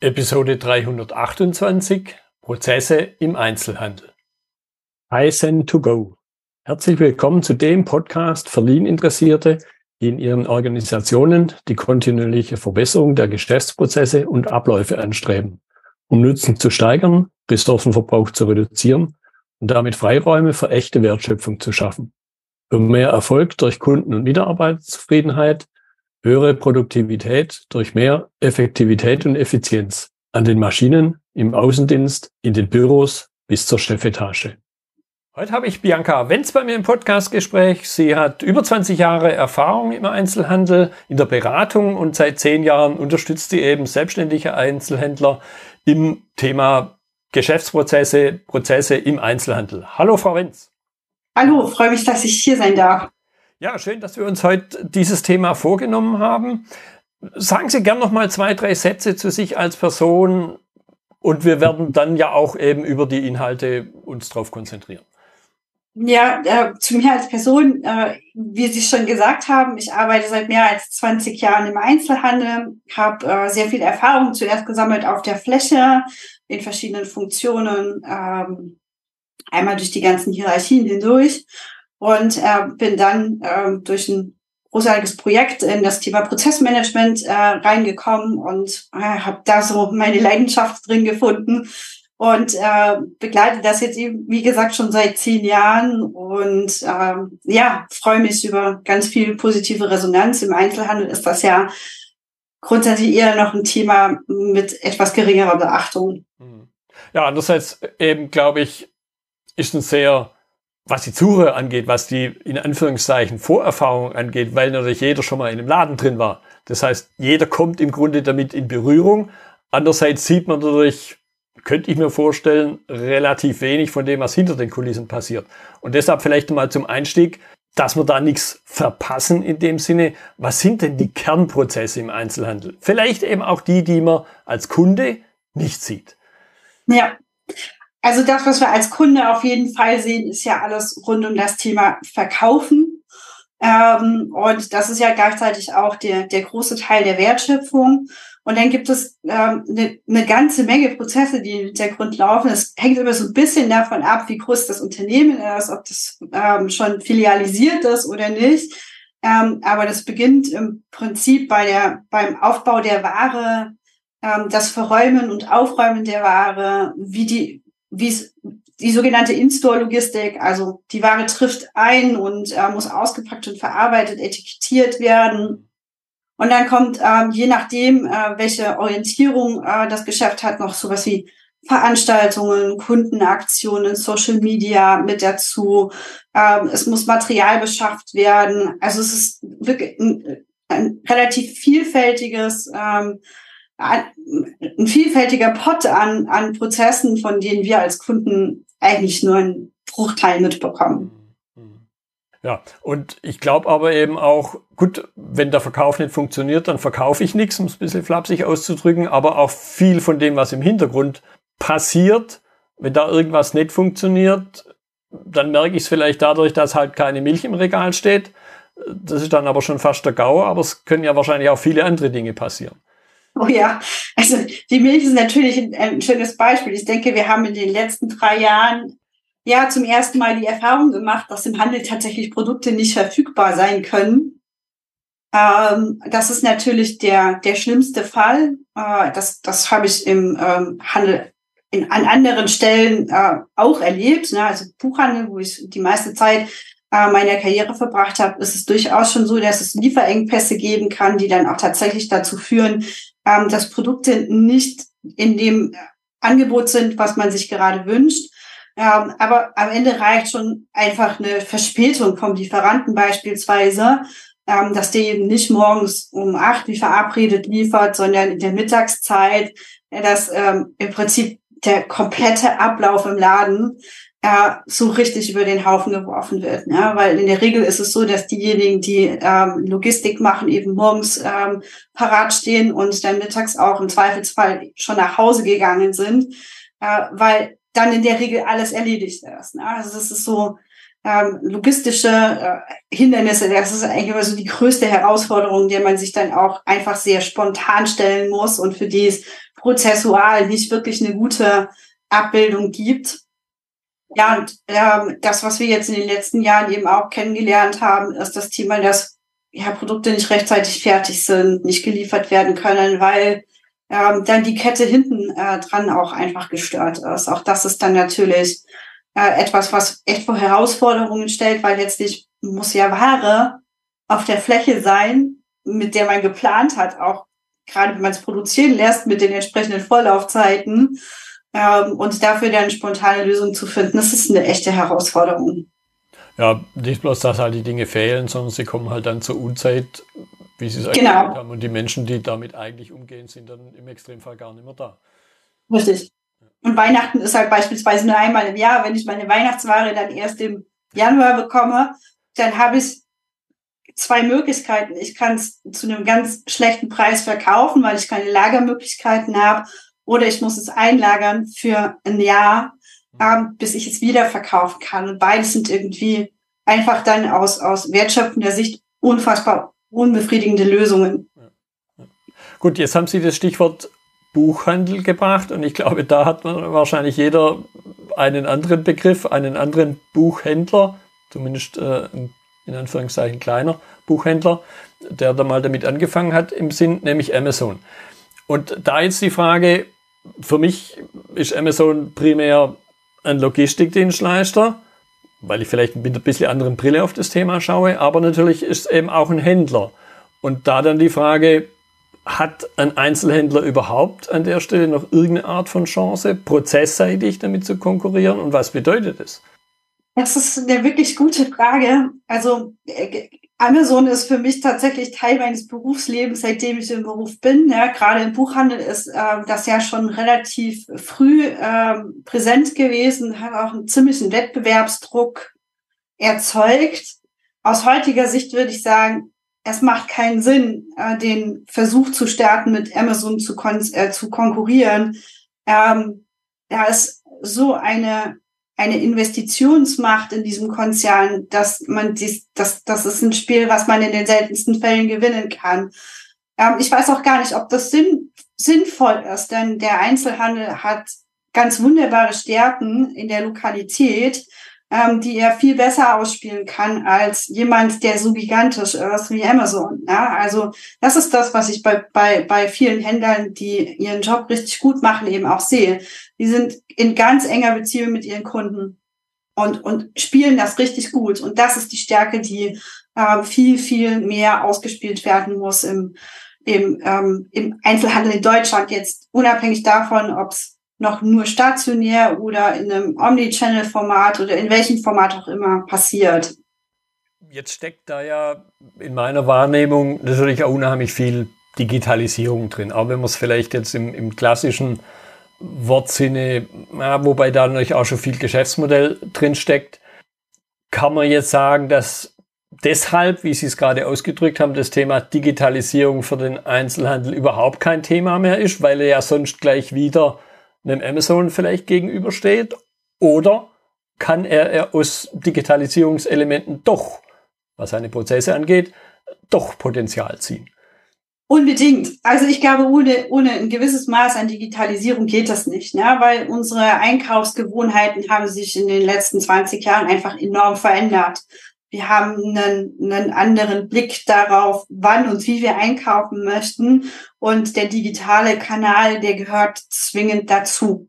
Episode 328 Prozesse im Einzelhandel. Kaizen to go. Herzlich willkommen zu dem Podcast für Lean-Interessierte, die in ihren Organisationen die kontinuierliche Verbesserung der Geschäftsprozesse und Abläufe anstreben, um Nutzen zu steigern, Ressourcenverbrauch zu reduzieren und damit Freiräume für echte Wertschöpfung zu schaffen. Für mehr Erfolg durch Kunden- und Mitarbeiterzufriedenheit höhere Produktivität durch mehr Effektivität und Effizienz an den Maschinen, im Außendienst, in den Büros bis zur Chefetage. Heute habe ich Bianca Wenz bei mir im Podcastgespräch. Sie hat über 20 Jahre Erfahrung im Einzelhandel, in der Beratung und seit zehn Jahren unterstützt sie eben selbstständige Einzelhändler im Thema Geschäftsprozesse, Prozesse im Einzelhandel. Hallo, Frau Wenz. Hallo, freue mich, dass ich hier sein darf. Ja, schön, dass wir uns heute dieses Thema vorgenommen haben. Sagen Sie gern noch mal zwei, drei Sätze zu sich als Person und wir werden dann ja auch eben über die Inhalte uns drauf konzentrieren. Ja, äh, zu mir als Person, äh, wie Sie schon gesagt haben, ich arbeite seit mehr als 20 Jahren im Einzelhandel, habe äh, sehr viel Erfahrung zuerst gesammelt auf der Fläche in verschiedenen Funktionen, ähm, einmal durch die ganzen Hierarchien hindurch und äh, bin dann äh, durch ein großartiges Projekt in das Thema Prozessmanagement äh, reingekommen und äh, habe da so meine Leidenschaft drin gefunden und äh, begleite das jetzt eben, wie gesagt, schon seit zehn Jahren und äh, ja, freue mich über ganz viel positive Resonanz. Im Einzelhandel ist das ja grundsätzlich eher noch ein Thema mit etwas geringerer Beachtung. Hm. Ja, andererseits eben, glaube ich, ist ein sehr was die Suche angeht, was die in Anführungszeichen Vorerfahrung angeht, weil natürlich jeder schon mal in einem Laden drin war. Das heißt, jeder kommt im Grunde damit in Berührung. Andererseits sieht man dadurch, könnte ich mir vorstellen, relativ wenig von dem, was hinter den Kulissen passiert. Und deshalb vielleicht mal zum Einstieg, dass wir da nichts verpassen in dem Sinne. Was sind denn die Kernprozesse im Einzelhandel? Vielleicht eben auch die, die man als Kunde nicht sieht. Ja, also das, was wir als Kunde auf jeden Fall sehen, ist ja alles rund um das Thema Verkaufen. Ähm, und das ist ja gleichzeitig auch der, der große Teil der Wertschöpfung. Und dann gibt es ähm, eine, eine ganze Menge Prozesse, die im Hintergrund laufen. Es hängt immer so ein bisschen davon ab, wie groß das Unternehmen ist, ob das ähm, schon filialisiert ist oder nicht. Ähm, aber das beginnt im Prinzip bei der, beim Aufbau der Ware, ähm, das Verräumen und Aufräumen der Ware, wie die, wie es die sogenannte In-Store-Logistik, also die Ware trifft ein und äh, muss ausgepackt und verarbeitet, etikettiert werden. Und dann kommt, ähm, je nachdem, äh, welche Orientierung äh, das Geschäft hat, noch sowas wie Veranstaltungen, Kundenaktionen, Social Media mit dazu. Ähm, es muss Material beschafft werden. Also es ist wirklich ein, ein relativ vielfältiges ähm, ein vielfältiger Pot an, an Prozessen, von denen wir als Kunden eigentlich nur einen Bruchteil mitbekommen. Ja, und ich glaube aber eben auch, gut, wenn der Verkauf nicht funktioniert, dann verkaufe ich nichts, um es ein bisschen flapsig auszudrücken, aber auch viel von dem, was im Hintergrund passiert, wenn da irgendwas nicht funktioniert, dann merke ich es vielleicht dadurch, dass halt keine Milch im Regal steht. Das ist dann aber schon fast der Gau, aber es können ja wahrscheinlich auch viele andere Dinge passieren. Oh ja, also die Milch ist natürlich ein, ein, schönes Beispiel. Ich denke, wir haben in den letzten drei Jahren ja zum ersten Mal die Erfahrung gemacht, dass im Handel tatsächlich Produkte nicht verfügbar sein können. Ähm, das ist natürlich der, der schlimmste Fall. Äh, das, das habe ich im ähm, Handel in, an anderen Stellen äh, auch erlebt. Ne? Also Buchhandel, wo ich die meiste Zeit äh, meiner Karriere verbracht habe, ist es durchaus schon so, dass es Lieferengpässe geben kann, die dann auch tatsächlich dazu führen, ähm, dass Produkte nicht in dem Angebot sind, was man sich gerade wünscht. Ähm, aber am Ende reicht schon einfach eine Verspätung vom Lieferanten beispielsweise, ähm, dass der eben nicht morgens um acht wie verabredet liefert, sondern in der Mittagszeit, ja, dass ähm, im Prinzip der komplette Ablauf im Laden äh, so richtig über den Haufen geworfen wird. Ja? Weil in der Regel ist es so, dass diejenigen, die ähm, Logistik machen, eben morgens ähm, parat stehen und dann mittags auch im Zweifelsfall schon nach Hause gegangen sind, äh, weil dann in der Regel alles erledigt ist. Ne? Also es ist so ähm, logistische äh, Hindernisse, das ist eigentlich immer so die größte Herausforderung, der man sich dann auch einfach sehr spontan stellen muss und für die es prozessual nicht wirklich eine gute Abbildung gibt. Ja, und ähm, das, was wir jetzt in den letzten Jahren eben auch kennengelernt haben, ist das Thema, dass ja, Produkte nicht rechtzeitig fertig sind, nicht geliefert werden können, weil ähm, dann die Kette hinten äh, dran auch einfach gestört ist. Auch das ist dann natürlich äh, etwas, was echt vor Herausforderungen stellt, weil letztlich muss ja Ware auf der Fläche sein, mit der man geplant hat, auch gerade wenn man es produzieren lässt mit den entsprechenden Vorlaufzeiten ähm, und dafür dann spontane Lösungen zu finden, das ist eine echte Herausforderung. Ja, nicht bloß, dass halt die Dinge fehlen, sondern sie kommen halt dann zur Unzeit, wie sie es eigentlich genau. haben. Und die Menschen, die damit eigentlich umgehen, sind dann im Extremfall gar nicht mehr da. Richtig. Und Weihnachten ist halt beispielsweise nur einmal im Jahr. Wenn ich meine Weihnachtsware dann erst im Januar bekomme, dann habe ich zwei Möglichkeiten. Ich kann es zu einem ganz schlechten Preis verkaufen, weil ich keine Lagermöglichkeiten habe, oder ich muss es einlagern für ein Jahr, ähm, bis ich es wieder verkaufen kann. Und beides sind irgendwie einfach dann aus, aus wertschöpfender Sicht unfassbar unbefriedigende Lösungen. Gut, jetzt haben Sie das Stichwort Buchhandel gebracht und ich glaube, da hat man wahrscheinlich jeder einen anderen Begriff, einen anderen Buchhändler, zumindest äh, in Anführungszeichen kleiner Buchhändler, der da mal damit angefangen hat im Sinn, nämlich Amazon. Und da jetzt die Frage, für mich ist Amazon primär ein Logistikdienstleister, weil ich vielleicht mit ein bisschen anderen Brille auf das Thema schaue, aber natürlich ist es eben auch ein Händler. Und da dann die Frage, hat ein Einzelhändler überhaupt an der Stelle noch irgendeine Art von Chance, prozessseitig damit zu konkurrieren? Und was bedeutet es? Das ist eine wirklich gute Frage. Also äh, Amazon ist für mich tatsächlich Teil meines Berufslebens, seitdem ich im Beruf bin. Ja, gerade im Buchhandel ist äh, das ja schon relativ früh äh, präsent gewesen, hat auch einen ziemlichen Wettbewerbsdruck erzeugt. Aus heutiger Sicht würde ich sagen, es macht keinen Sinn, äh, den Versuch zu starten, mit Amazon zu, kon äh, zu konkurrieren. Ähm, da ist so eine eine Investitionsmacht in diesem Konzern, dass man dies, das, das ist ein Spiel, was man in den seltensten Fällen gewinnen kann. Ähm, ich weiß auch gar nicht, ob das sinn, sinnvoll ist, denn der Einzelhandel hat ganz wunderbare Stärken in der Lokalität ähm, die er viel besser ausspielen kann als jemand, der so gigantisch ist wie Amazon. Ja, also das ist das, was ich bei, bei, bei vielen Händlern, die ihren Job richtig gut machen, eben auch sehe. Die sind in ganz enger Beziehung mit ihren Kunden und, und spielen das richtig gut. Und das ist die Stärke, die äh, viel, viel mehr ausgespielt werden muss im, im, ähm, im Einzelhandel in Deutschland. Jetzt unabhängig davon, ob es noch nur stationär oder in einem Omnichannel-Format oder in welchem Format auch immer passiert. Jetzt steckt da ja in meiner Wahrnehmung natürlich auch unheimlich viel Digitalisierung drin, auch wenn man es vielleicht jetzt im, im klassischen Wortsinne, ja, wobei da natürlich auch schon viel Geschäftsmodell drin steckt, kann man jetzt sagen, dass deshalb, wie Sie es gerade ausgedrückt haben, das Thema Digitalisierung für den Einzelhandel überhaupt kein Thema mehr ist, weil er ja sonst gleich wieder einem Amazon vielleicht gegenübersteht? Oder kann er aus Digitalisierungselementen doch, was seine Prozesse angeht, doch Potenzial ziehen? Unbedingt. Also ich glaube, ohne, ohne ein gewisses Maß an Digitalisierung geht das nicht, ne? weil unsere Einkaufsgewohnheiten haben sich in den letzten 20 Jahren einfach enorm verändert. Wir haben einen, einen anderen Blick darauf, wann und wie wir einkaufen möchten. Und der digitale Kanal, der gehört zwingend dazu.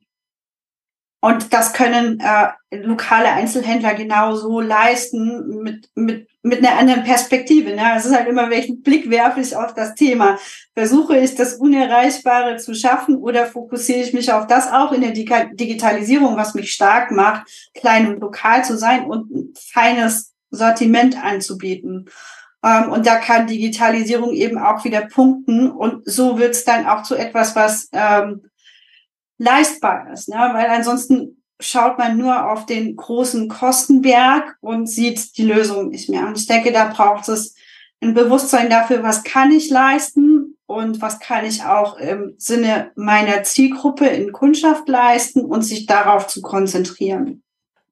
Und das können äh, lokale Einzelhändler genauso leisten mit, mit, mit einer anderen Perspektive. Ne? Es ist halt immer, welchen Blick werfe ich auf das Thema. Versuche ich das Unerreichbare zu schaffen oder fokussiere ich mich auf das auch in der Digitalisierung, was mich stark macht, klein und lokal zu sein und ein feines Sortiment anzubieten. Ähm, und da kann Digitalisierung eben auch wieder punkten. Und so wird es dann auch zu etwas, was ähm, leistbar ist. Ne? Weil ansonsten schaut man nur auf den großen Kostenberg und sieht die Lösung nicht mehr. Und ich denke, da braucht es ein Bewusstsein dafür, was kann ich leisten und was kann ich auch im Sinne meiner Zielgruppe in Kundschaft leisten und sich darauf zu konzentrieren.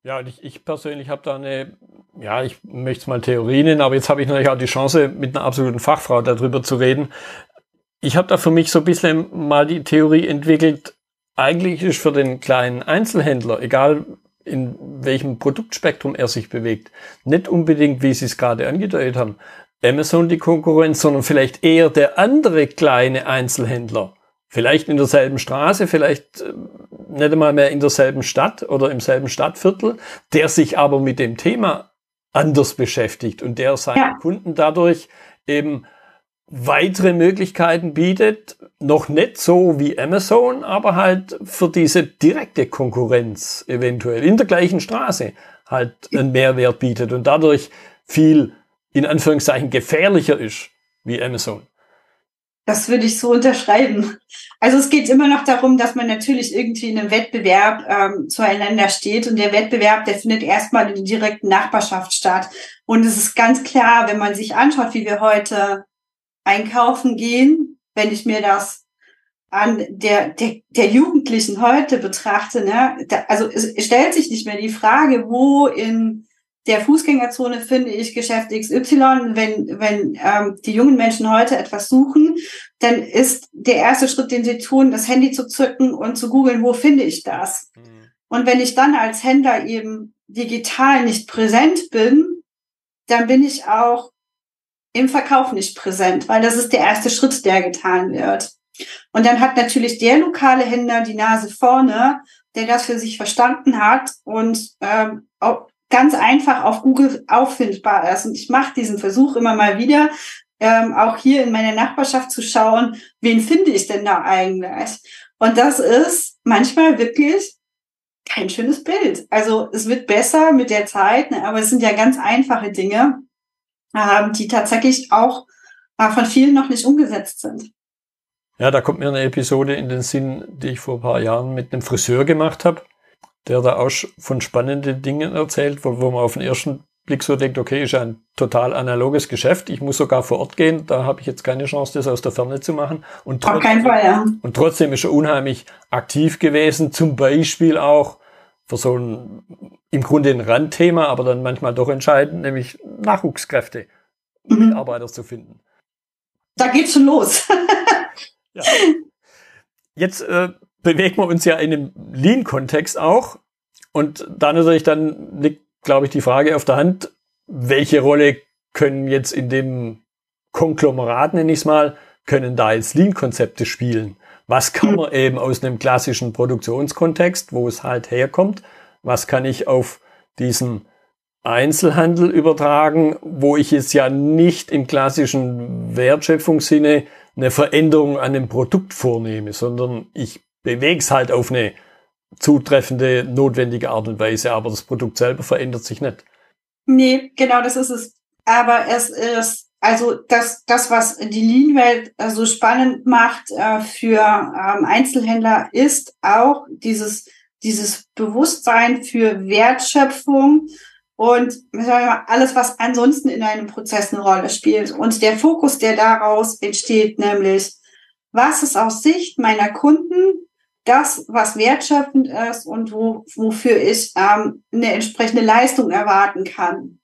Ja, ich, ich persönlich habe da eine, ja, ich möchte es mal Theorie nennen, aber jetzt habe ich natürlich auch die Chance, mit einer absoluten Fachfrau darüber zu reden. Ich habe da für mich so ein bisschen mal die Theorie entwickelt, eigentlich ist für den kleinen Einzelhändler, egal in welchem Produktspektrum er sich bewegt, nicht unbedingt, wie Sie es gerade angedeutet haben, Amazon die Konkurrenz, sondern vielleicht eher der andere kleine Einzelhändler. Vielleicht in derselben Straße, vielleicht äh, nicht einmal mehr in derselben Stadt oder im selben Stadtviertel, der sich aber mit dem Thema anders beschäftigt und der seinen ja. Kunden dadurch eben weitere Möglichkeiten bietet, noch nicht so wie Amazon, aber halt für diese direkte Konkurrenz eventuell in der gleichen Straße halt einen Mehrwert bietet und dadurch viel in Anführungszeichen gefährlicher ist wie Amazon. Das würde ich so unterschreiben. Also es geht immer noch darum, dass man natürlich irgendwie in einem Wettbewerb ähm, zueinander steht und der Wettbewerb, der findet erstmal in der direkten Nachbarschaft statt. Und es ist ganz klar, wenn man sich anschaut, wie wir heute einkaufen gehen, wenn ich mir das an der, der, der Jugendlichen heute betrachte, ne, da, also es stellt sich nicht mehr die Frage, wo in der Fußgängerzone finde ich Geschäft XY. Wenn, wenn ähm, die jungen Menschen heute etwas suchen, dann ist der erste Schritt, den sie tun, das Handy zu zücken und zu googeln, wo finde ich das? Mhm. Und wenn ich dann als Händler eben digital nicht präsent bin, dann bin ich auch im Verkauf nicht präsent, weil das ist der erste Schritt, der getan wird. Und dann hat natürlich der lokale Händler die Nase vorne, der das für sich verstanden hat und ähm, ganz einfach auf Google auffindbar ist. Und ich mache diesen Versuch immer mal wieder, ähm, auch hier in meiner Nachbarschaft zu schauen, wen finde ich denn da eigentlich? Und das ist manchmal wirklich kein schönes Bild. Also es wird besser mit der Zeit, ne, aber es sind ja ganz einfache Dinge, äh, die tatsächlich auch äh, von vielen noch nicht umgesetzt sind. Ja, da kommt mir eine Episode in den Sinn, die ich vor ein paar Jahren mit einem Friseur gemacht habe der da auch von spannenden Dingen erzählt, wo, wo man auf den ersten Blick so denkt, okay, ist ein total analoges Geschäft. Ich muss sogar vor Ort gehen. Da habe ich jetzt keine Chance, das aus der Ferne zu machen. Und trotzdem, Auf keinen Fall, ja. Und trotzdem ist er unheimlich aktiv gewesen. Zum Beispiel auch für so ein, im Grunde ein Randthema, aber dann manchmal doch entscheidend, nämlich Nachwuchskräfte, mhm. Mitarbeiter zu finden. Da geht's schon los. ja. Jetzt äh, bewegen wir uns ja in einem Lean-Kontext auch. Und da natürlich dann liegt, glaube ich, die Frage auf der Hand, welche Rolle können jetzt in dem Konglomerat, nenne ich es mal, können da jetzt Lean-Konzepte spielen? Was kann man eben aus einem klassischen Produktionskontext, wo es halt herkommt, was kann ich auf diesen Einzelhandel übertragen, wo ich jetzt ja nicht im klassischen Wertschöpfungssinne eine Veränderung an dem Produkt vornehme, sondern ich bewege es halt auf eine zutreffende, notwendige Art und Weise, aber das Produkt selber verändert sich nicht. Nee, genau, das ist es. Aber es ist, also das, das was die Lean-Welt äh, so spannend macht äh, für ähm, Einzelhändler, ist auch dieses, dieses Bewusstsein für Wertschöpfung und alles, was ansonsten in einem Prozess eine Rolle spielt. Und der Fokus, der daraus entsteht, nämlich, was ist aus Sicht meiner Kunden das, was wertschöpfend ist und wo, wofür ich ähm, eine entsprechende Leistung erwarten kann.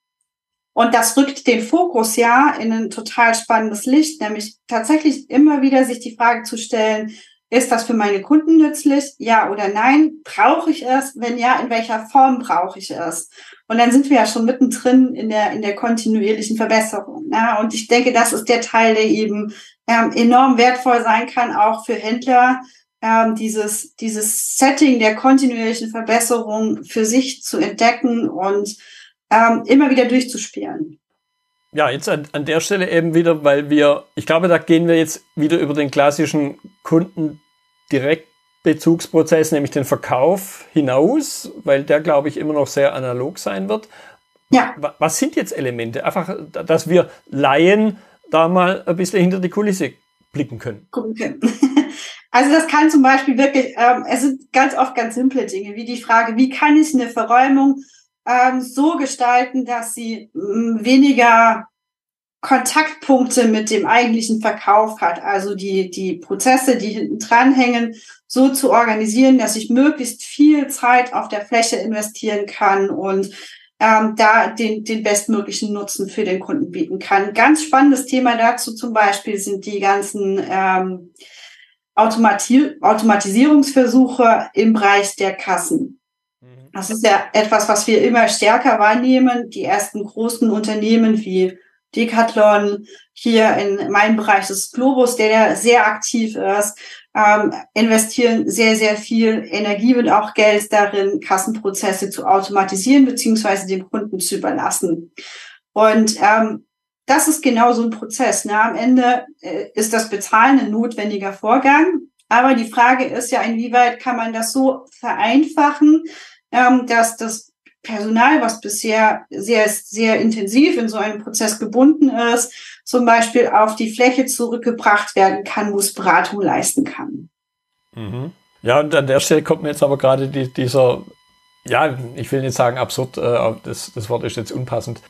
Und das rückt den Fokus ja in ein total spannendes Licht, nämlich tatsächlich immer wieder sich die Frage zu stellen, ist das für meine Kunden nützlich? Ja oder nein? Brauche ich es? Wenn ja, in welcher Form brauche ich es? Und dann sind wir ja schon mittendrin in der, in der kontinuierlichen Verbesserung. Ja? Und ich denke, das ist der Teil, der eben ähm, enorm wertvoll sein kann, auch für Händler, ähm, dieses, dieses Setting der kontinuierlichen Verbesserung für sich zu entdecken und ähm, immer wieder durchzuspielen. Ja, jetzt an, an der Stelle eben wieder, weil wir, ich glaube, da gehen wir jetzt wieder über den klassischen Kundendirektbezugsprozess, nämlich den Verkauf hinaus, weil der, glaube ich, immer noch sehr analog sein wird. Ja. Was sind jetzt Elemente? Einfach, dass wir Laien da mal ein bisschen hinter die Kulisse blicken können. Gucken können. Also das kann zum Beispiel wirklich, ähm, es sind ganz oft ganz simple Dinge, wie die Frage, wie kann ich eine Verräumung ähm, so gestalten, dass sie ähm, weniger Kontaktpunkte mit dem eigentlichen Verkauf hat. Also die, die Prozesse, die hinten dranhängen, so zu organisieren, dass ich möglichst viel Zeit auf der Fläche investieren kann und ähm, da den, den bestmöglichen Nutzen für den Kunden bieten kann. Ganz spannendes Thema dazu zum Beispiel sind die ganzen ähm, Automati Automatisierungsversuche im Bereich der Kassen. Mhm. Das ist ja etwas, was wir immer stärker wahrnehmen. Die ersten großen Unternehmen wie Decathlon, hier in meinem Bereich des Globus, der ja sehr aktiv ist, ähm, investieren sehr, sehr viel Energie und auch Geld darin, Kassenprozesse zu automatisieren beziehungsweise dem Kunden zu überlassen. Und ähm, das ist genau so ein Prozess. Ne? Am Ende äh, ist das Bezahlen ein notwendiger Vorgang. Aber die Frage ist ja, inwieweit kann man das so vereinfachen, ähm, dass das Personal, was bisher sehr, sehr intensiv in so einem Prozess gebunden ist, zum Beispiel auf die Fläche zurückgebracht werden kann, wo es Beratung leisten kann. Mhm. Ja, und an der Stelle kommt mir jetzt aber gerade die, dieser, ja, ich will nicht sagen absurd, äh, das, das Wort ist jetzt unpassend.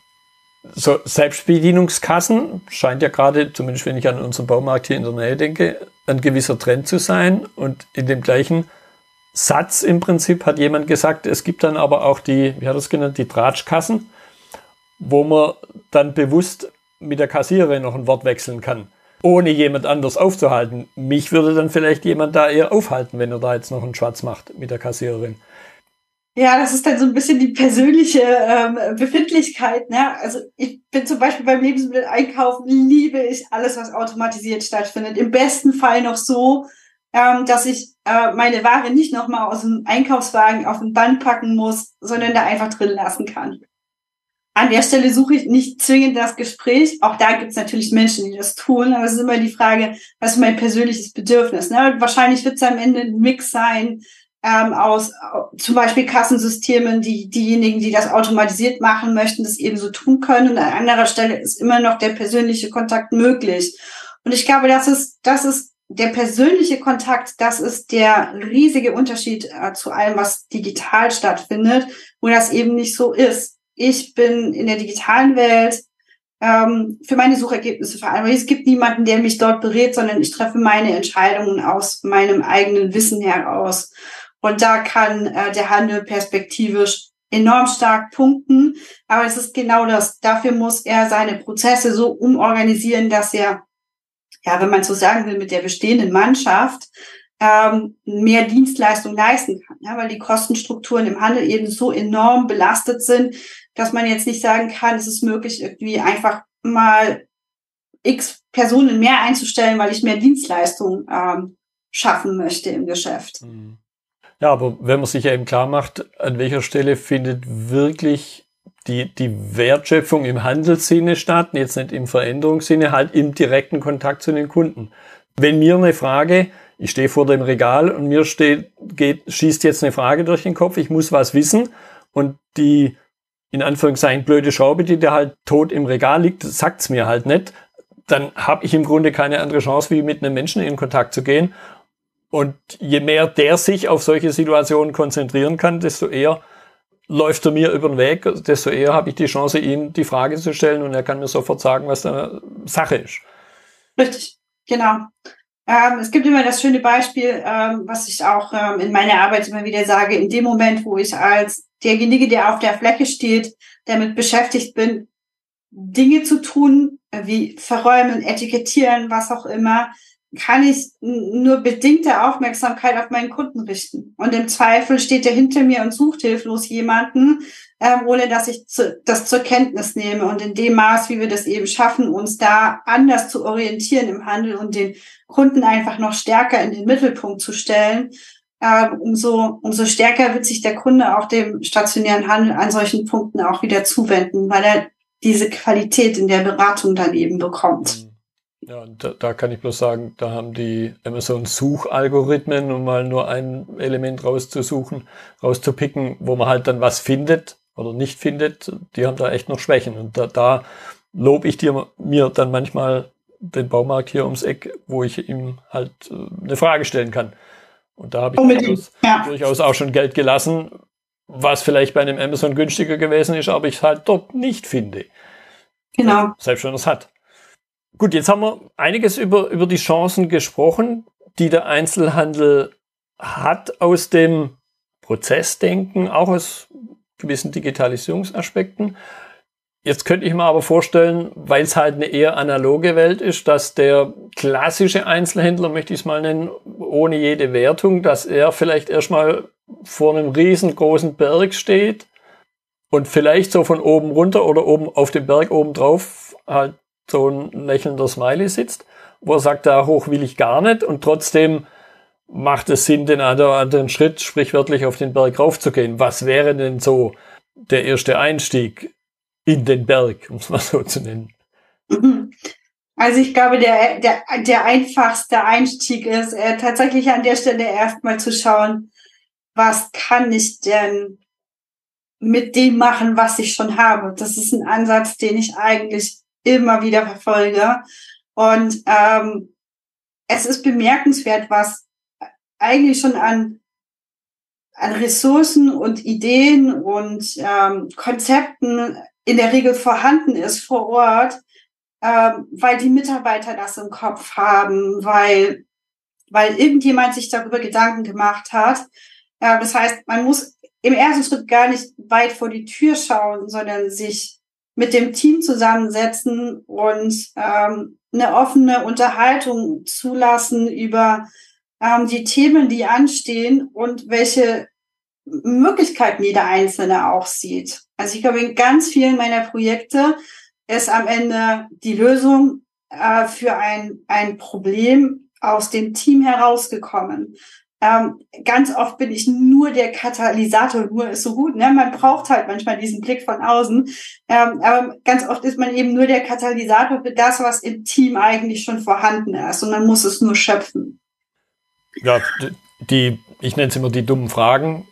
So Selbstbedienungskassen scheint ja gerade, zumindest wenn ich an unseren Baumarkt hier in der Nähe denke, ein gewisser Trend zu sein. Und in dem gleichen Satz im Prinzip hat jemand gesagt, es gibt dann aber auch die, wie hat er es genannt, die Tratschkassen, wo man dann bewusst mit der Kassiererin noch ein Wort wechseln kann, ohne jemand anders aufzuhalten. Mich würde dann vielleicht jemand da eher aufhalten, wenn er da jetzt noch einen Schwarz macht mit der Kassiererin. Ja, das ist dann so ein bisschen die persönliche ähm, Befindlichkeit. Ne? Also ich bin zum Beispiel beim Lebensmitteleinkaufen, liebe ich alles, was automatisiert stattfindet. Im besten Fall noch so, ähm, dass ich äh, meine Ware nicht nochmal aus dem Einkaufswagen auf ein Band packen muss, sondern da einfach drin lassen kann. An der Stelle suche ich nicht zwingend das Gespräch. Auch da gibt es natürlich Menschen, die das tun. Aber es ist immer die Frage, was ist mein persönliches Bedürfnis? Ne? wahrscheinlich wird es am Ende ein Mix sein ähm, aus äh, zum Beispiel Kassensystemen, die diejenigen, die das automatisiert machen möchten, das eben so tun können. Und an anderer Stelle ist immer noch der persönliche Kontakt möglich. Und ich glaube, das ist, das ist der persönliche Kontakt, das ist der riesige Unterschied äh, zu allem, was digital stattfindet, wo das eben nicht so ist. Ich bin in der digitalen Welt ähm, für meine Suchergebnisse verantwortlich. Es gibt niemanden, der mich dort berät, sondern ich treffe meine Entscheidungen aus meinem eigenen Wissen heraus. Und da kann äh, der Handel perspektivisch enorm stark punkten. Aber es ist genau das. Dafür muss er seine Prozesse so umorganisieren, dass er ja, wenn man so sagen will, mit der bestehenden Mannschaft ähm, mehr Dienstleistung leisten kann. Ja, weil die Kostenstrukturen im Handel eben so enorm belastet sind, dass man jetzt nicht sagen kann, es ist möglich, irgendwie einfach mal x Personen mehr einzustellen, weil ich mehr Dienstleistung ähm, schaffen möchte im Geschäft. Mhm. Ja, aber wenn man sich ja eben klar macht, an welcher Stelle findet wirklich die, die Wertschöpfung im Handelssinne statt, jetzt nicht im Veränderungssinne, halt im direkten Kontakt zu den Kunden. Wenn mir eine Frage, ich stehe vor dem Regal und mir steht, geht, schießt jetzt eine Frage durch den Kopf, ich muss was wissen und die in Anführungszeichen blöde Schraube, die da halt tot im Regal liegt, sagt's mir halt nicht, dann habe ich im Grunde keine andere Chance, wie mit einem Menschen in Kontakt zu gehen. Und je mehr der sich auf solche Situationen konzentrieren kann, desto eher läuft er mir über den Weg, desto eher habe ich die Chance, ihm die Frage zu stellen und er kann mir sofort sagen, was da Sache ist. Richtig, genau. Ähm, es gibt immer das schöne Beispiel, ähm, was ich auch ähm, in meiner Arbeit immer wieder sage, in dem Moment, wo ich als derjenige, der auf der Fläche steht, damit beschäftigt bin, Dinge zu tun, wie verräumen, etikettieren, was auch immer, kann ich nur bedingte Aufmerksamkeit auf meinen Kunden richten. Und im Zweifel steht er hinter mir und sucht hilflos jemanden, äh, ohne dass ich zu, das zur Kenntnis nehme. Und in dem Maß, wie wir das eben schaffen, uns da anders zu orientieren im Handel und den Kunden einfach noch stärker in den Mittelpunkt zu stellen, äh, umso, umso stärker wird sich der Kunde auch dem stationären Handel an solchen Punkten auch wieder zuwenden, weil er diese Qualität in der Beratung dann eben bekommt. Ja, da, da kann ich bloß sagen, da haben die Amazon-Suchalgorithmen, um mal nur ein Element rauszusuchen, rauszupicken, wo man halt dann was findet oder nicht findet, die haben da echt noch Schwächen. Und da, da lobe ich dir mir dann manchmal den Baumarkt hier ums Eck, wo ich ihm halt äh, eine Frage stellen kann. Und da habe ich durchaus, ja. durchaus auch schon Geld gelassen, was vielleicht bei einem Amazon günstiger gewesen ist, aber ich es halt dort nicht finde. Genau. Selbst wenn er es hat. Gut, jetzt haben wir einiges über, über die Chancen gesprochen, die der Einzelhandel hat aus dem Prozessdenken, auch aus gewissen Digitalisierungsaspekten, Jetzt könnte ich mir aber vorstellen, weil es halt eine eher analoge Welt ist, dass der klassische Einzelhändler, möchte ich es mal nennen, ohne jede Wertung, dass er vielleicht erstmal vor einem riesengroßen Berg steht und vielleicht so von oben runter oder oben auf dem Berg oben drauf halt so ein lächelnder Smiley sitzt, wo er sagt, da hoch will ich gar nicht und trotzdem macht es Sinn, den anderen Schritt sprichwörtlich auf den Berg raufzugehen. Was wäre denn so der erste Einstieg? in den Berg, um es mal so zu nennen? Also ich glaube, der, der, der einfachste Einstieg ist äh, tatsächlich an der Stelle erstmal zu schauen, was kann ich denn mit dem machen, was ich schon habe. Das ist ein Ansatz, den ich eigentlich immer wieder verfolge. Und ähm, es ist bemerkenswert, was eigentlich schon an, an Ressourcen und Ideen und ähm, Konzepten in der Regel vorhanden ist vor Ort, ähm, weil die Mitarbeiter das im Kopf haben, weil, weil irgendjemand sich darüber Gedanken gemacht hat. Äh, das heißt, man muss im ersten Schritt gar nicht weit vor die Tür schauen, sondern sich mit dem Team zusammensetzen und ähm, eine offene Unterhaltung zulassen über ähm, die Themen, die anstehen und welche Möglichkeiten jeder Einzelne auch sieht. Also ich glaube, in ganz vielen meiner Projekte ist am Ende die Lösung äh, für ein, ein Problem aus dem Team herausgekommen. Ähm, ganz oft bin ich nur der Katalysator, nur ist so gut. Ne? Man braucht halt manchmal diesen Blick von außen. Ähm, aber ganz oft ist man eben nur der Katalysator für das, was im Team eigentlich schon vorhanden ist. Und man muss es nur schöpfen. Ja, die, ich nenne es immer die dummen Fragen,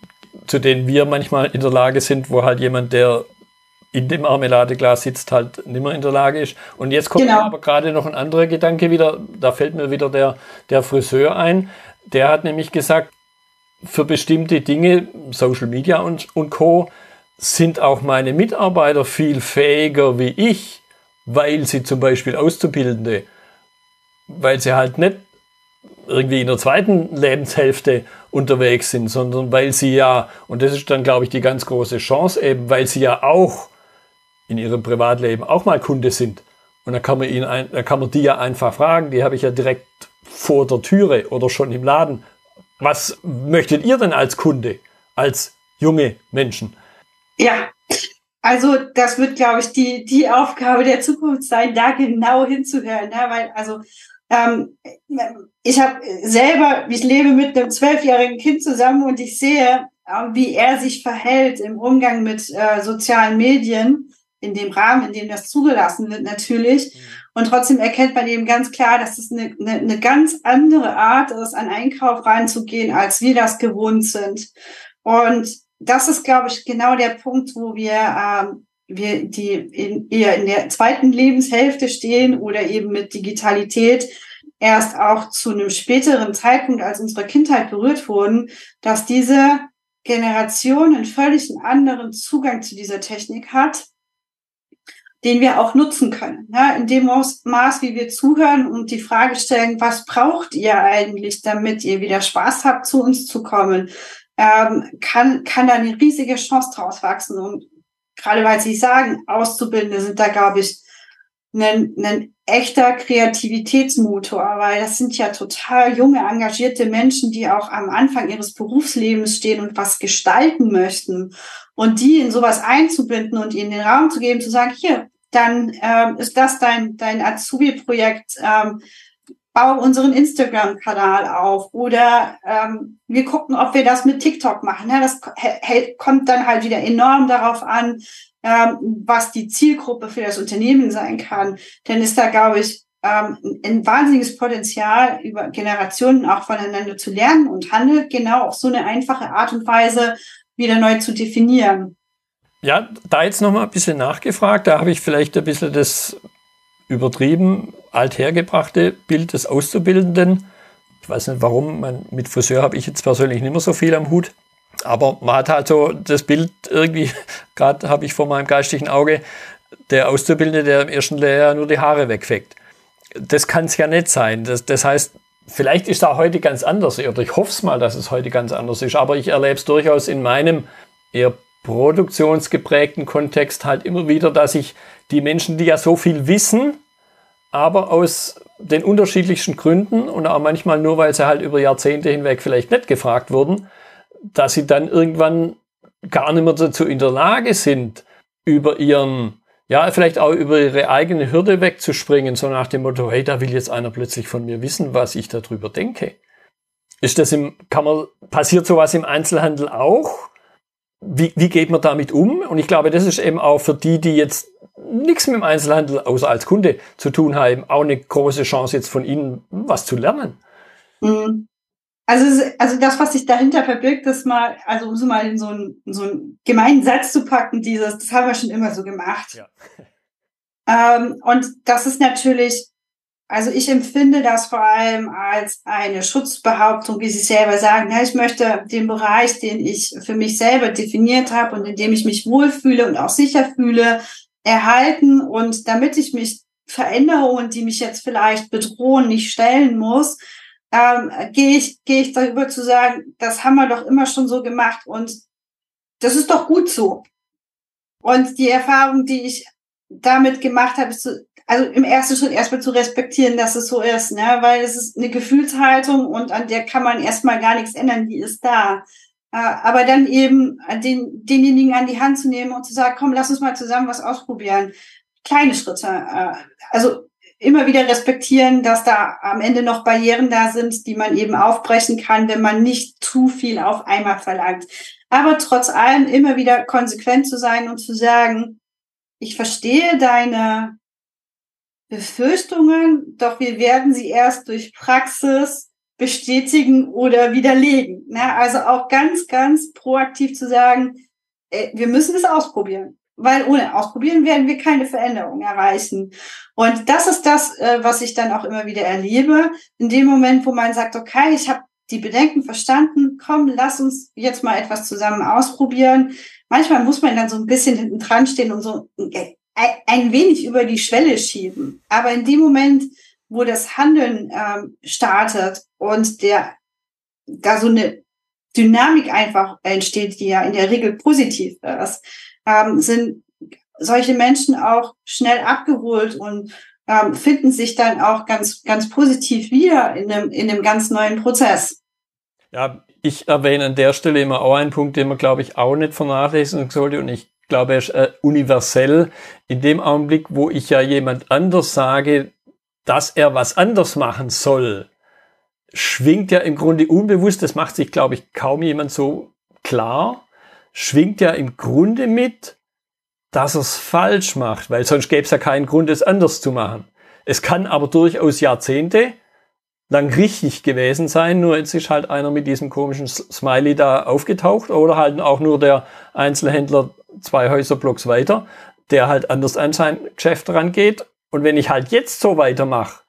zu denen wir manchmal in der Lage sind, wo halt jemand, der in dem Marmeladeglas sitzt, halt nicht mehr in der Lage ist. Und jetzt kommt genau. aber gerade noch ein anderer Gedanke wieder, da fällt mir wieder der, der Friseur ein. Der hat nämlich gesagt, für bestimmte Dinge, Social Media und, und Co., sind auch meine Mitarbeiter viel fähiger wie ich, weil sie zum Beispiel Auszubildende, weil sie halt nicht irgendwie in der zweiten Lebenshälfte unterwegs sind, sondern weil sie ja, und das ist dann, glaube ich, die ganz große Chance eben, weil sie ja auch in ihrem Privatleben auch mal Kunde sind. Und dann kann man ihnen, ein, dann kann man die ja einfach fragen, die habe ich ja direkt vor der Türe oder schon im Laden. Was möchtet ihr denn als Kunde, als junge Menschen? Ja, also das wird, glaube ich, die, die Aufgabe der Zukunft sein, da genau hinzuhören. Ne? Weil also ähm, ich habe selber, ich lebe mit einem zwölfjährigen Kind zusammen und ich sehe, äh, wie er sich verhält im Umgang mit äh, sozialen Medien, in dem Rahmen, in dem das zugelassen wird natürlich. Mhm. Und trotzdem erkennt man eben ganz klar, dass es eine, eine, eine ganz andere Art ist, an Einkauf reinzugehen, als wir das gewohnt sind. Und das ist, glaube ich, genau der Punkt, wo wir ähm, wir die in, eher in der zweiten Lebenshälfte stehen oder eben mit Digitalität erst auch zu einem späteren Zeitpunkt als unsere Kindheit berührt wurden, dass diese Generation einen völlig anderen Zugang zu dieser Technik hat, den wir auch nutzen können. Ja, in dem Maß, wie wir zuhören und die Frage stellen, was braucht ihr eigentlich, damit ihr wieder Spaß habt, zu uns zu kommen, ähm, kann, kann da eine riesige Chance draus wachsen. Und gerade weil Sie sagen, Auszubildende sind da, glaube ich, ein, ein echter Kreativitätsmotor, weil das sind ja total junge, engagierte Menschen, die auch am Anfang ihres Berufslebens stehen und was gestalten möchten. Und die in sowas einzubinden und ihnen den Raum zu geben, zu sagen, hier, dann ähm, ist das dein, dein Azubi-Projekt, ähm, bau unseren Instagram-Kanal auf oder ähm, wir gucken, ob wir das mit TikTok machen. Ja, das kommt dann halt wieder enorm darauf an, ähm, was die Zielgruppe für das Unternehmen sein kann. Denn ist da, glaube ich, ähm, ein wahnsinniges Potenzial, über Generationen auch voneinander zu lernen und Handel genau auf so eine einfache Art und Weise wieder neu zu definieren. Ja, da jetzt nochmal ein bisschen nachgefragt, da habe ich vielleicht ein bisschen das übertrieben althergebrachte Bild des Auszubildenden. Ich weiß nicht warum, man, mit Friseur habe ich jetzt persönlich nicht mehr so viel am Hut. Aber man hat halt so das Bild irgendwie, gerade habe ich vor meinem geistigen Auge, der Auszubildende, der im ersten Lehrjahr nur die Haare wegfegt. Das kann es ja nicht sein. Das, das heißt, vielleicht ist da heute ganz anders, oder ich hoffe es mal, dass es heute ganz anders ist, aber ich erlebe es durchaus in meinem eher produktionsgeprägten Kontext halt immer wieder, dass ich die Menschen, die ja so viel wissen, aber aus den unterschiedlichsten Gründen und auch manchmal nur, weil sie halt über Jahrzehnte hinweg vielleicht nicht gefragt wurden, dass sie dann irgendwann gar nicht mehr dazu in der Lage sind, über ihren, ja, vielleicht auch über ihre eigene Hürde wegzuspringen, so nach dem Motto, hey, da will jetzt einer plötzlich von mir wissen, was ich darüber denke. Ist das im, kann man, passiert sowas im Einzelhandel auch? Wie, wie geht man damit um? Und ich glaube, das ist eben auch für die, die jetzt nichts mit dem Einzelhandel außer als Kunde zu tun haben, auch eine große Chance jetzt von Ihnen was zu lernen. Mhm. Also, also das, was sich dahinter verbirgt, ist mal, also um so mal in so einen, so einen gemeinen Satz zu packen, dieses, das haben wir schon immer so gemacht. Ja. Ähm, und das ist natürlich, also ich empfinde das vor allem als eine Schutzbehauptung, wie Sie selber sagen, ja, ich möchte den Bereich, den ich für mich selber definiert habe und in dem ich mich wohlfühle und auch sicher fühle, erhalten. Und damit ich mich Veränderungen, die mich jetzt vielleicht bedrohen, nicht stellen muss, ähm, gehe ich, gehe ich darüber zu sagen, das haben wir doch immer schon so gemacht und das ist doch gut so. Und die Erfahrung, die ich damit gemacht habe, ist zu, also im ersten Schritt erstmal zu respektieren, dass es so ist, ne? weil es ist eine Gefühlshaltung und an der kann man erstmal gar nichts ändern, die ist da. Äh, aber dann eben den, denjenigen an die Hand zu nehmen und zu sagen, komm, lass uns mal zusammen was ausprobieren. Kleine Schritte. Äh, also immer wieder respektieren, dass da am Ende noch Barrieren da sind, die man eben aufbrechen kann, wenn man nicht zu viel auf einmal verlangt. Aber trotz allem immer wieder konsequent zu sein und zu sagen, ich verstehe deine Befürchtungen, doch wir werden sie erst durch Praxis bestätigen oder widerlegen. Also auch ganz, ganz proaktiv zu sagen, wir müssen es ausprobieren weil ohne Ausprobieren werden wir keine Veränderung erreichen. Und das ist das, äh, was ich dann auch immer wieder erlebe. In dem Moment, wo man sagt, okay, ich habe die Bedenken verstanden, komm, lass uns jetzt mal etwas zusammen ausprobieren. Manchmal muss man dann so ein bisschen hinten dran stehen und so ein wenig über die Schwelle schieben. Aber in dem Moment, wo das Handeln ähm, startet und der da so eine Dynamik einfach entsteht, die ja in der Regel positiv ist, ähm, sind solche Menschen auch schnell abgeholt und ähm, finden sich dann auch ganz, ganz positiv wieder in einem, in einem ganz neuen Prozess. Ja, ich erwähne an der Stelle immer auch einen Punkt, den man, glaube ich, auch nicht vernachlässigen sollte und ich glaube, er ist äh, universell. In dem Augenblick, wo ich ja jemand anders sage, dass er was anders machen soll, schwingt ja im Grunde unbewusst, das macht sich, glaube ich, kaum jemand so klar, schwingt ja im Grunde mit, dass er es falsch macht, weil sonst gäbe es ja keinen Grund, es anders zu machen. Es kann aber durchaus Jahrzehnte lang richtig gewesen sein, nur jetzt ist halt einer mit diesem komischen Smiley da aufgetaucht oder halt auch nur der Einzelhändler zwei Häuserblocks weiter, der halt anders an sein Geschäft rangeht. Und wenn ich halt jetzt so weitermache,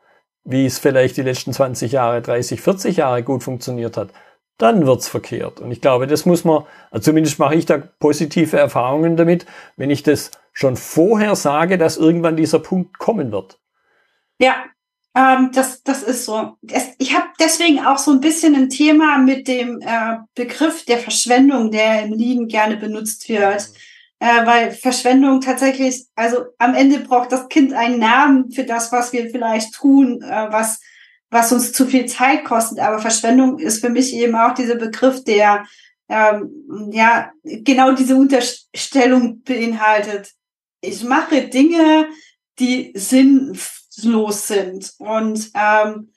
wie es vielleicht die letzten 20 Jahre, 30, 40 Jahre gut funktioniert hat, dann wird's verkehrt. Und ich glaube, das muss man, also zumindest mache ich da positive Erfahrungen damit, wenn ich das schon vorher sage, dass irgendwann dieser Punkt kommen wird. Ja, ähm, das, das ist so. ich habe deswegen auch so ein bisschen ein Thema mit dem äh, Begriff der Verschwendung, der im Liegen gerne benutzt wird. Äh, weil Verschwendung tatsächlich, also am Ende braucht das Kind einen Namen für das, was wir vielleicht tun, äh, was was uns zu viel Zeit kostet. Aber Verschwendung ist für mich eben auch dieser Begriff, der ähm, ja genau diese Unterstellung beinhaltet. Ich mache Dinge, die sinnlos sind. Und ähm,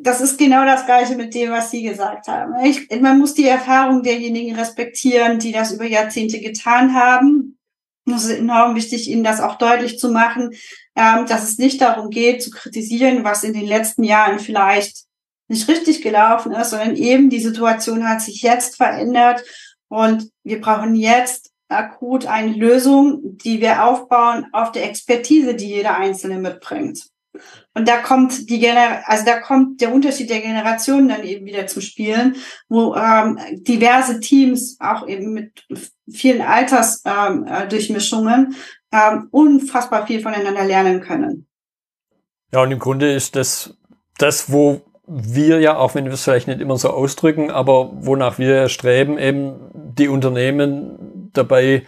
das ist genau das Gleiche mit dem, was Sie gesagt haben. Ich, man muss die Erfahrung derjenigen respektieren, die das über Jahrzehnte getan haben. Es ist enorm wichtig, Ihnen das auch deutlich zu machen, ähm, dass es nicht darum geht, zu kritisieren, was in den letzten Jahren vielleicht nicht richtig gelaufen ist, sondern eben die Situation hat sich jetzt verändert und wir brauchen jetzt akut eine Lösung, die wir aufbauen auf der Expertise, die jeder Einzelne mitbringt. Und da kommt die Gener also da kommt der Unterschied der Generationen dann eben wieder zum Spielen, wo ähm, diverse Teams auch eben mit vielen Altersdurchmischungen ähm, äh, ähm, unfassbar viel voneinander lernen können. Ja, und im Grunde ist das das, wo wir ja, auch wenn wir es vielleicht nicht immer so ausdrücken, aber wonach wir streben, eben die Unternehmen dabei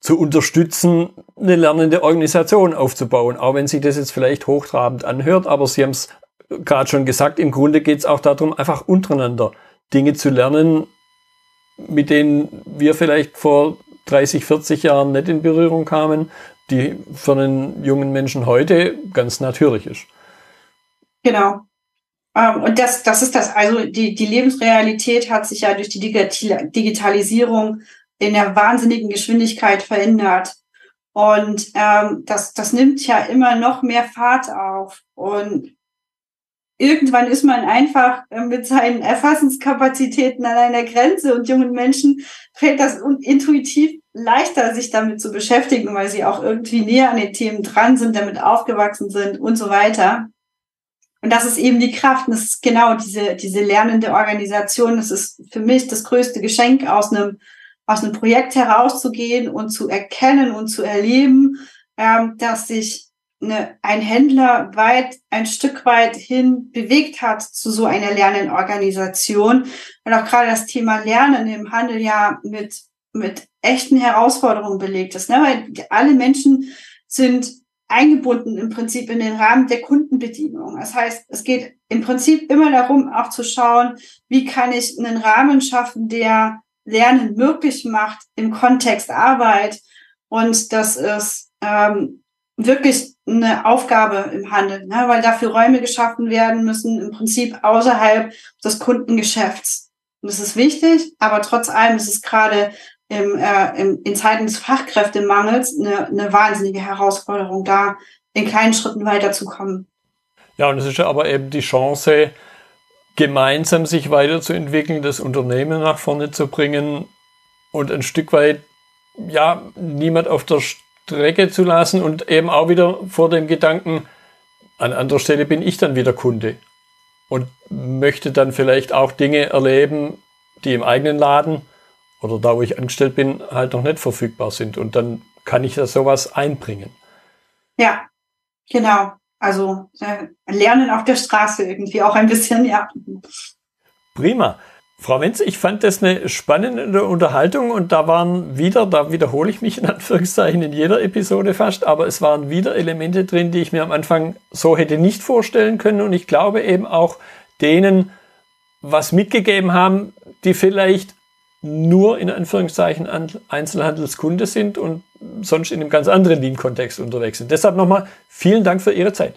zu unterstützen, eine lernende Organisation aufzubauen. Auch wenn sich das jetzt vielleicht hochtrabend anhört, aber Sie haben es gerade schon gesagt, im Grunde geht es auch darum, einfach untereinander Dinge zu lernen, mit denen wir vielleicht vor 30, 40 Jahren nicht in Berührung kamen, die für einen jungen Menschen heute ganz natürlich ist. Genau. Ähm, und das, das ist das, also die, die Lebensrealität hat sich ja durch die Digitalisierung in der wahnsinnigen Geschwindigkeit verändert. Und ähm, das, das nimmt ja immer noch mehr Fahrt auf. Und irgendwann ist man einfach äh, mit seinen Erfassungskapazitäten an einer Grenze und jungen Menschen fällt das intuitiv leichter, sich damit zu beschäftigen, weil sie auch irgendwie näher an den Themen dran sind, damit aufgewachsen sind und so weiter. Und das ist eben die Kraft. Und das ist genau diese, diese lernende Organisation. Das ist für mich das größte Geschenk aus einem, aus einem Projekt herauszugehen und zu erkennen und zu erleben, ähm, dass sich eine, ein Händler weit, ein Stück weit hin bewegt hat zu so einer lernenden Organisation. Weil auch gerade das Thema Lernen im Handel ja mit, mit echten Herausforderungen belegt ist. Ne? Weil alle Menschen sind eingebunden im Prinzip in den Rahmen der Kundenbedienung. Das heißt, es geht im Prinzip immer darum, auch zu schauen, wie kann ich einen Rahmen schaffen, der Lernen möglich macht im Kontext Arbeit. Und das ist ähm, wirklich eine Aufgabe im Handel, ne? weil dafür Räume geschaffen werden müssen, im Prinzip außerhalb des Kundengeschäfts. Und das ist wichtig, aber trotz allem ist es gerade im, äh, im, in Zeiten des Fachkräftemangels eine, eine wahnsinnige Herausforderung, da in kleinen Schritten weiterzukommen. Ja, und es ist ja aber eben die Chance, gemeinsam sich weiterzuentwickeln, das Unternehmen nach vorne zu bringen und ein Stück weit, ja, niemand auf der Strecke zu lassen und eben auch wieder vor dem Gedanken, an anderer Stelle bin ich dann wieder Kunde und möchte dann vielleicht auch Dinge erleben, die im eigenen Laden oder da, wo ich angestellt bin, halt noch nicht verfügbar sind. Und dann kann ich da sowas einbringen. Ja, genau. Also äh, lernen auf der Straße irgendwie auch ein bisschen, ja. Prima. Frau Wenz, ich fand das eine spannende Unterhaltung und da waren wieder, da wiederhole ich mich in Anführungszeichen in jeder Episode fast, aber es waren wieder Elemente drin, die ich mir am Anfang so hätte nicht vorstellen können und ich glaube eben auch denen was mitgegeben haben, die vielleicht nur in Anführungszeichen Einzelhandelskunde sind und sonst in einem ganz anderen Lean-Kontext unterwegs sind. Deshalb nochmal vielen Dank für Ihre Zeit.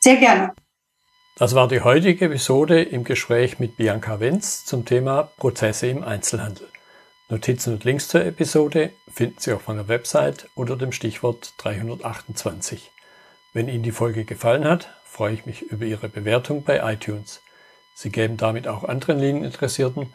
Sehr gerne. Das war die heutige Episode im Gespräch mit Bianca Wenz zum Thema Prozesse im Einzelhandel. Notizen und Links zur Episode finden Sie auf meiner Website unter dem Stichwort 328. Wenn Ihnen die Folge gefallen hat, freue ich mich über Ihre Bewertung bei iTunes. Sie geben damit auch anderen Linieninteressierten